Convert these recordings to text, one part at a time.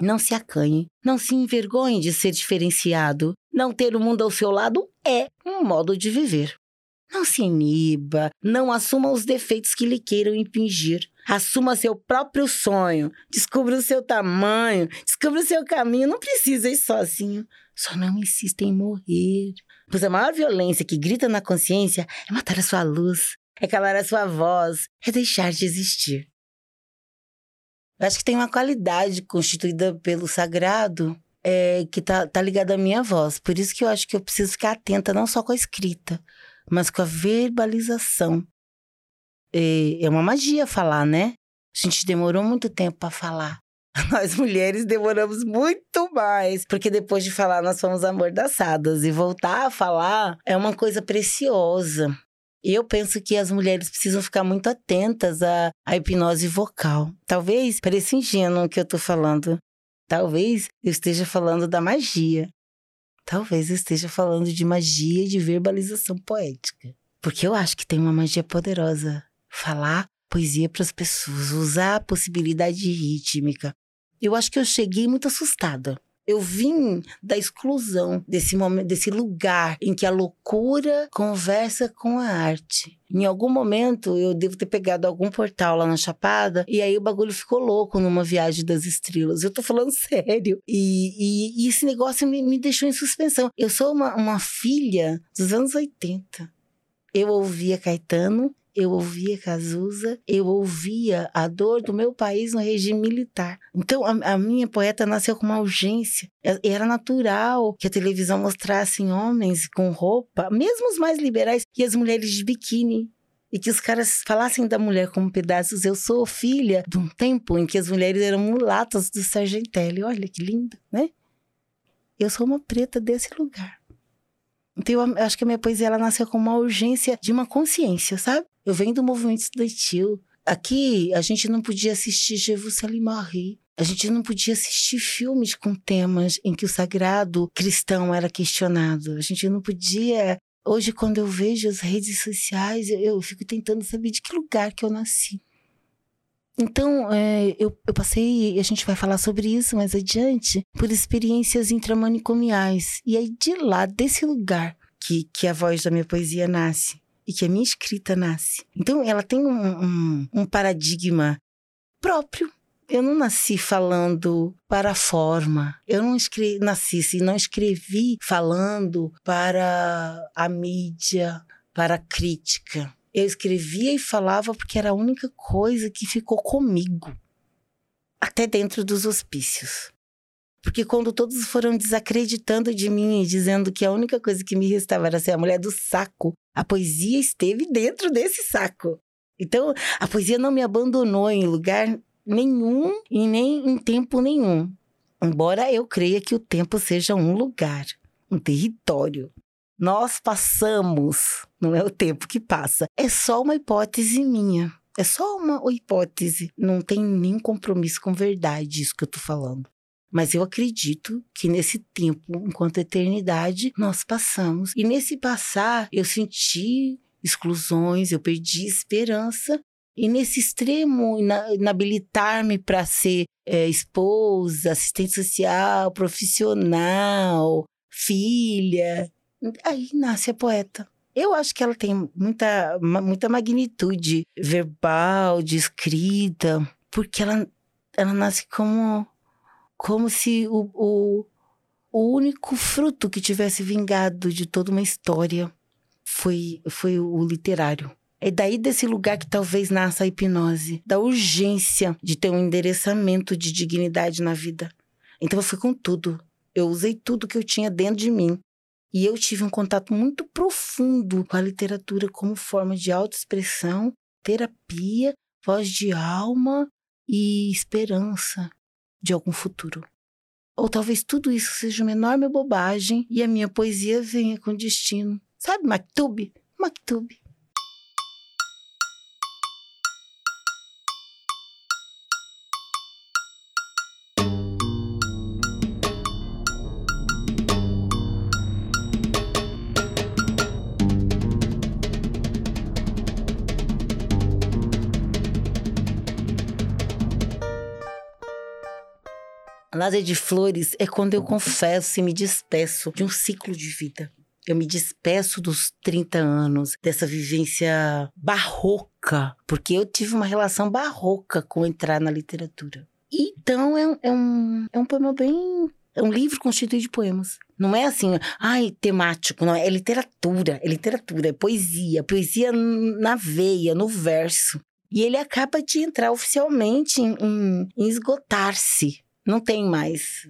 Não se acanhe, não se envergonhe de ser diferenciado. Não ter o mundo ao seu lado é um modo de viver. Não se iniba, não assuma os defeitos que lhe queiram impingir. Assuma seu próprio sonho, descubra o seu tamanho, descubra o seu caminho. Não precisa ir sozinho. Só não insista em morrer. Pois a maior violência que grita na consciência é matar a sua luz, é calar a sua voz, é deixar de existir. Eu acho que tem uma qualidade constituída pelo sagrado é, que tá, tá ligada à minha voz. Por isso que eu acho que eu preciso ficar atenta não só com a escrita, mas com a verbalização. É, é uma magia falar, né? A gente demorou muito tempo para falar. Nós mulheres demoramos muito mais, porque depois de falar nós fomos amordaçadas e voltar a falar é uma coisa preciosa. Eu penso que as mulheres precisam ficar muito atentas à, à hipnose vocal. Talvez pareça ingênuo o que eu estou falando. Talvez eu esteja falando da magia. Talvez eu esteja falando de magia de verbalização poética. Porque eu acho que tem uma magia poderosa. Falar poesia para as pessoas, usar a possibilidade rítmica. Eu acho que eu cheguei muito assustada. Eu vim da exclusão desse momento, desse lugar em que a loucura conversa com a arte. Em algum momento eu devo ter pegado algum portal lá na Chapada e aí o bagulho ficou louco numa viagem das estrelas. Eu tô falando sério. E, e, e esse negócio me, me, deixou em suspensão. Eu sou uma, uma filha dos anos 80. Eu ouvia Caetano, eu ouvia Cazuza, eu ouvia a dor do meu país no regime militar. Então, a, a minha poeta nasceu com uma urgência. Era natural que a televisão mostrasse homens com roupa, mesmo os mais liberais, e as mulheres de biquíni. E que os caras falassem da mulher como pedaços. Eu sou filha de um tempo em que as mulheres eram mulatas do Sargentelli. Olha que lindo, né? Eu sou uma preta desse lugar. Então, eu acho que a minha poesia ela nasceu com uma urgência de uma consciência, sabe? Eu venho do movimento estudantil. Aqui, a gente não podia assistir Je vous salue Marie. A gente não podia assistir filmes com temas em que o sagrado cristão era questionado. A gente não podia. Hoje, quando eu vejo as redes sociais, eu, fico tentando saber de que lugar que eu nasci. Então, é, eu, eu passei, a gente vai falar sobre isso mais adiante, por experiências intramanicomiais. E aí, de lá, desse lugar que, que a voz da minha poesia nasce e que a minha escrita nasce. Então, ela tem um, um, um paradigma próprio. Eu não nasci falando para a forma. Eu não escrevi, nasci e não escrevi falando para a mídia, para a crítica. Eu escrevia e falava porque era a única coisa que ficou comigo, até dentro dos hospícios. Porque quando todos foram desacreditando de mim e dizendo que a única coisa que me restava era ser a mulher do saco, a poesia esteve dentro desse saco. Então, a poesia não me abandonou em lugar nenhum e nem em tempo nenhum. Embora eu creia que o tempo seja um lugar, um território. Nós passamos, não é o tempo que passa. É só uma hipótese minha. É só uma hipótese. Não tem nem compromisso com verdade isso que eu tô falando. Mas eu acredito que nesse tempo, enquanto eternidade, nós passamos. E nesse passar, eu senti exclusões, eu perdi esperança. E nesse extremo, inabilitar-me para ser é, esposa, assistente social, profissional, filha, aí nasce a poeta. Eu acho que ela tem muita, muita magnitude verbal, de escrita, porque ela, ela nasce como como se o, o, o único fruto que tivesse vingado de toda uma história foi, foi o literário. É daí desse lugar que talvez nasça a hipnose, da urgência de ter um endereçamento de dignidade na vida. Então eu fui com tudo. Eu usei tudo que eu tinha dentro de mim. E eu tive um contato muito profundo com a literatura como forma de autoexpressão, terapia, voz de alma e esperança de algum futuro. Ou talvez tudo isso seja uma enorme bobagem e a minha poesia venha com destino. Sabe, Maktub? Maktub. Lázaro de Flores é quando eu confesso e me despeço de um ciclo de vida. Eu me despeço dos 30 anos, dessa vivência barroca, porque eu tive uma relação barroca com entrar na literatura. Então é, é, um, é um poema bem. É um livro constituído de poemas. Não é assim, ai, temático, não. É literatura, é literatura, é poesia. Poesia na veia, no verso. E ele acaba de entrar oficialmente em, em esgotar-se. Não tem mais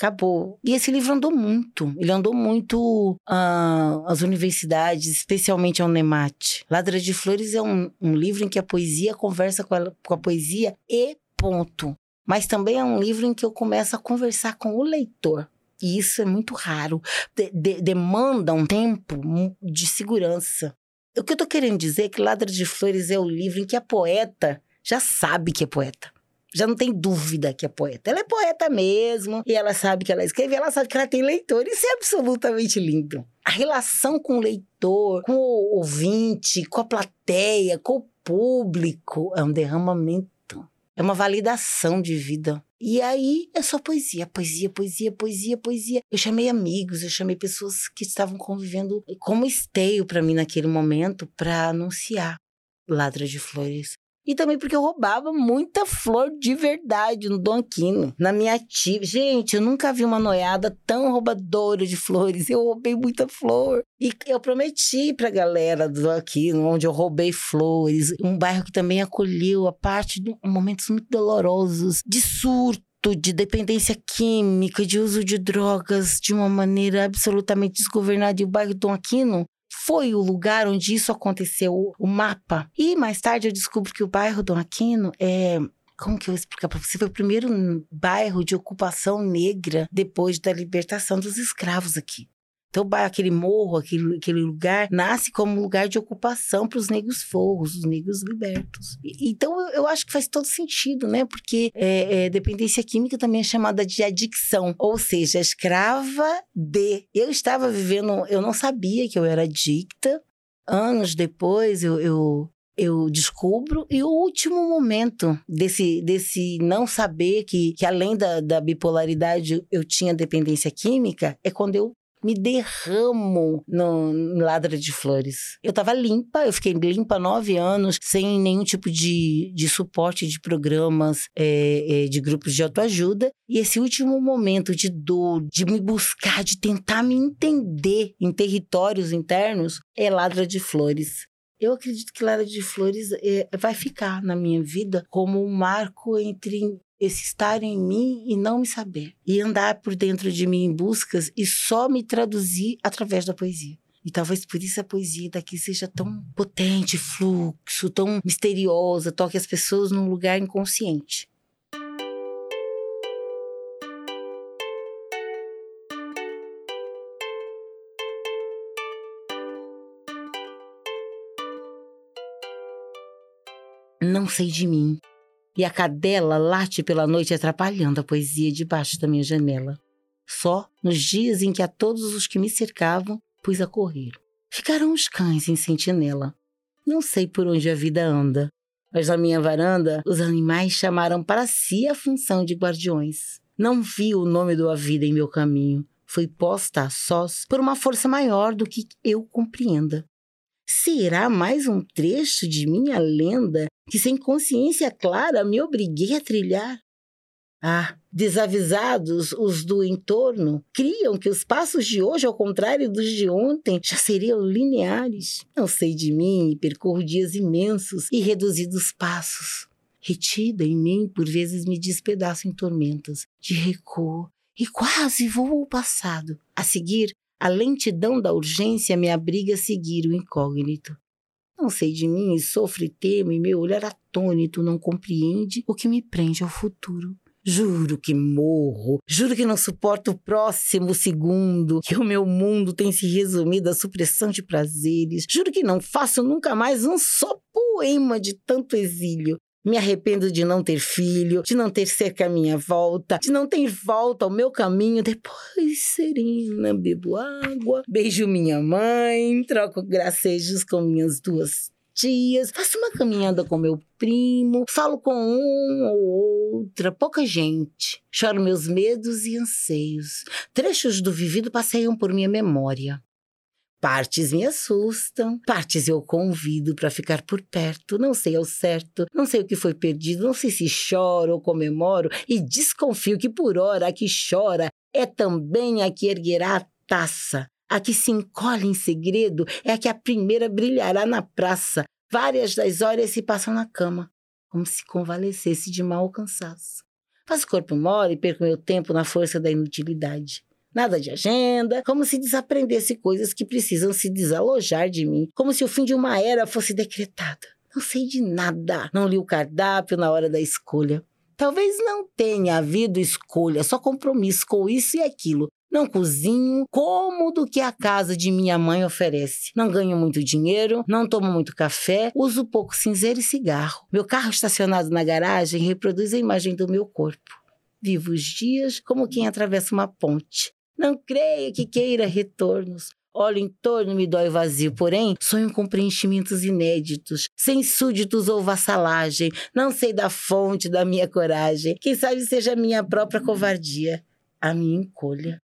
acabou. E esse livro andou muito. Ele andou muito uh, às universidades, especialmente ao Nemate. Ladra de Flores é um, um, livro em que a poesia conversa com a, com a poesia e ponto. Mas também é um livro em que eu começo a conversar com o leitor. E isso é muito raro. De, de, demanda um tempo de segurança. O que eu tô querendo dizer é que Ladra de Flores é o livro em que a poeta já sabe que é poeta já não tem dúvida que é poeta. Ela é poeta mesmo, e ela sabe que ela escreve, ela sabe que ela tem leitor. Isso é absolutamente lindo. A relação com o leitor, com o ouvinte, com a plateia, com o público, é um derramamento. É uma validação de vida. E aí é só poesia, poesia, poesia, poesia, poesia. Eu chamei amigos, eu chamei pessoas que estavam convivendo como esteio para mim naquele momento para anunciar Ladra de Flores. E também porque eu roubava muita flor de verdade no Dom Aquino. Na minha tia. Gente, eu nunca vi uma noiada tão roubadora de flores. Eu roubei muita flor. E eu prometi pra galera do Dom Aquino, onde eu roubei flores. Um bairro que também acolheu a parte de momentos muito dolorosos de surto de dependência química, de uso de drogas de uma maneira absolutamente desgovernada. E o bairro Dom Aquino foi o lugar onde isso aconteceu, o mapa. E mais tarde eu descubro que o bairro Dom Aquino é como que eu explicar para você? Foi o primeiro bairro de ocupação negra depois da libertação dos escravos aqui. Então, aquele morro, aquele, aquele lugar, nasce como lugar de ocupação para os negros forros, os negros libertos. então, eu, eu, acho que faz todo sentido, né? Porque é, é, dependência química também é chamada de adicção, ou seja, escrava de. Eu estava vivendo, eu não sabia que eu era adicta. Anos depois, eu, eu eu descubro. E o último momento desse, desse não saber que, que além da, da bipolaridade eu tinha dependência química é quando eu me derramo no, Ladra de Flores. Eu tava limpa, eu fiquei limpa nove anos, sem nenhum tipo de, de suporte de programas, é, é, de grupos de autoajuda. E esse último momento de dor, de me buscar, de tentar me entender em territórios internos, é Ladra de Flores. Eu acredito que Ladra de Flores é, vai ficar na minha vida como um marco entre esse estar em mim e não me saber. E andar por dentro de mim em buscas e só me traduzir através da poesia. E talvez por isso a poesia daqui seja tão potente, fluxo, tão misteriosa, toque as pessoas num lugar inconsciente. Não sei de mim, e a cadela late pela noite atrapalhando a poesia debaixo da minha janela. Só nos dias em que a todos os que me cercavam pus a correr. Ficaram os cães em sentinela. Não sei por onde a vida anda, mas na minha varanda os animais chamaram para si a função de guardiões. Não vi o nome da vida em meu caminho. Foi posta a sós por uma força maior do que eu compreenda. Será mais um trecho de minha lenda que, sem consciência clara, me obriguei a trilhar? Ah, desavisados, os do entorno criam que os passos de hoje, ao contrário dos de ontem, já seriam lineares. Não sei de mim e percorro dias imensos e reduzidos passos. Retida em mim, por vezes me despedaço em tormentas, de recuo e quase voo ao passado. A seguir, a lentidão da urgência me abriga a seguir o incógnito. Não sei de mim, sofro e temo, e meu olhar atônito não compreende o que me prende ao futuro. Juro que morro, juro que não suporto o próximo segundo, que o meu mundo tem se resumido à supressão de prazeres. Juro que não faço nunca mais um só poema de tanto exílio. Me arrependo de não ter filho, de não ter cerca à minha volta, de não ter volta ao meu caminho. Depois, serena, bebo água, beijo minha mãe, troco gracejos com minhas duas tias, faço uma caminhada com meu primo, falo com um ou outra, pouca gente. Choro meus medos e anseios. Trechos do vivido passeiam por minha memória. Partes me assustam, partes eu convido para ficar por perto. Não sei ao certo, não sei o que foi perdido, não sei se choro ou comemoro e desconfio que por hora a que chora é também a que erguerá a taça. A que se encolhe em segredo é a que a primeira brilhará na praça. Várias das horas se passam na cama, como se convalescesse de mau cansaço. Faz o corpo mole e perco meu tempo na força da inutilidade. Nada de agenda, como se desaprendesse coisas que precisam se desalojar de mim, como se o fim de uma era fosse decretado. Não sei de nada. Não li o cardápio na hora da escolha. Talvez não tenha havido escolha, só compromisso com isso e aquilo. Não cozinho como do que a casa de minha mãe oferece. Não ganho muito dinheiro, não tomo muito café, uso pouco cinzeiro e cigarro. Meu carro estacionado na garagem reproduz a imagem do meu corpo. Vivo os dias como quem atravessa uma ponte. Não creia que queira retornos. Olho em torno, me dói vazio, porém sonho com preenchimentos inéditos, sem súditos ou vassalagem. Não sei da fonte da minha coragem. Quem sabe seja minha própria covardia, a minha encolha.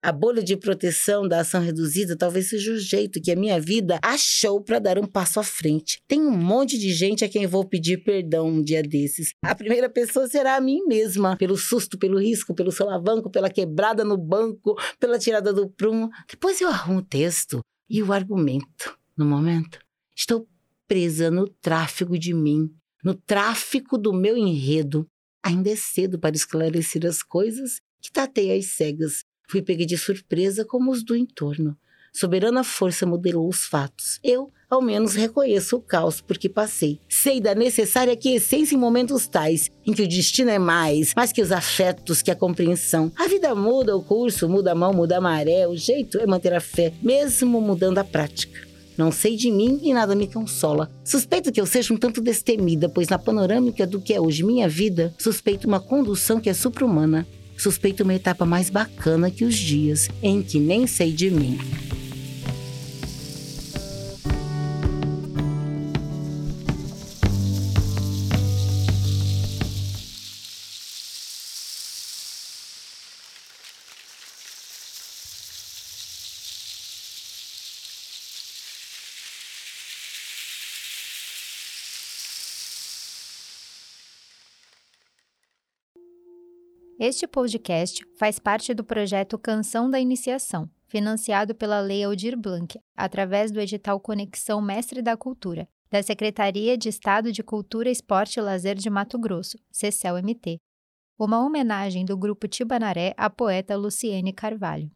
A bolha de proteção da ação reduzida talvez seja o jeito que a minha vida achou para dar um passo à frente. Tem um monte de gente a quem vou pedir perdão um dia desses. A primeira pessoa será a mim mesma, pelo susto, pelo risco, pelo solavanco, pela quebrada no banco, pela tirada do prumo. Depois eu arrumo o texto e o argumento. No momento, estou presa no tráfego de mim, no tráfico do meu enredo. Ainda é cedo para esclarecer as coisas que tatei às cegas Fui pega de surpresa como os do entorno. Soberana força modelou os fatos. Eu, ao menos, reconheço o caos porque passei. Sei da necessária quiescência em momentos tais, em que o destino é mais, mais que os afetos, que a compreensão. A vida muda o curso, muda a mão, muda a maré. O jeito é manter a fé, mesmo mudando a prática. Não sei de mim e nada me consola. Suspeito que eu seja um tanto destemida, pois na panorâmica do que é hoje minha vida, suspeito uma condução que é supra-humana suspeito uma etapa mais bacana que os dias em que nem sei de mim. Este podcast faz parte do projeto Canção da Iniciação, financiado pela Lei Aldir Blanc, através do edital Conexão Mestre da Cultura, da Secretaria de Estado de Cultura, Esporte e Lazer de Mato Grosso, CECEL-MT. Uma homenagem do grupo Tibanaré à poeta Luciene Carvalho.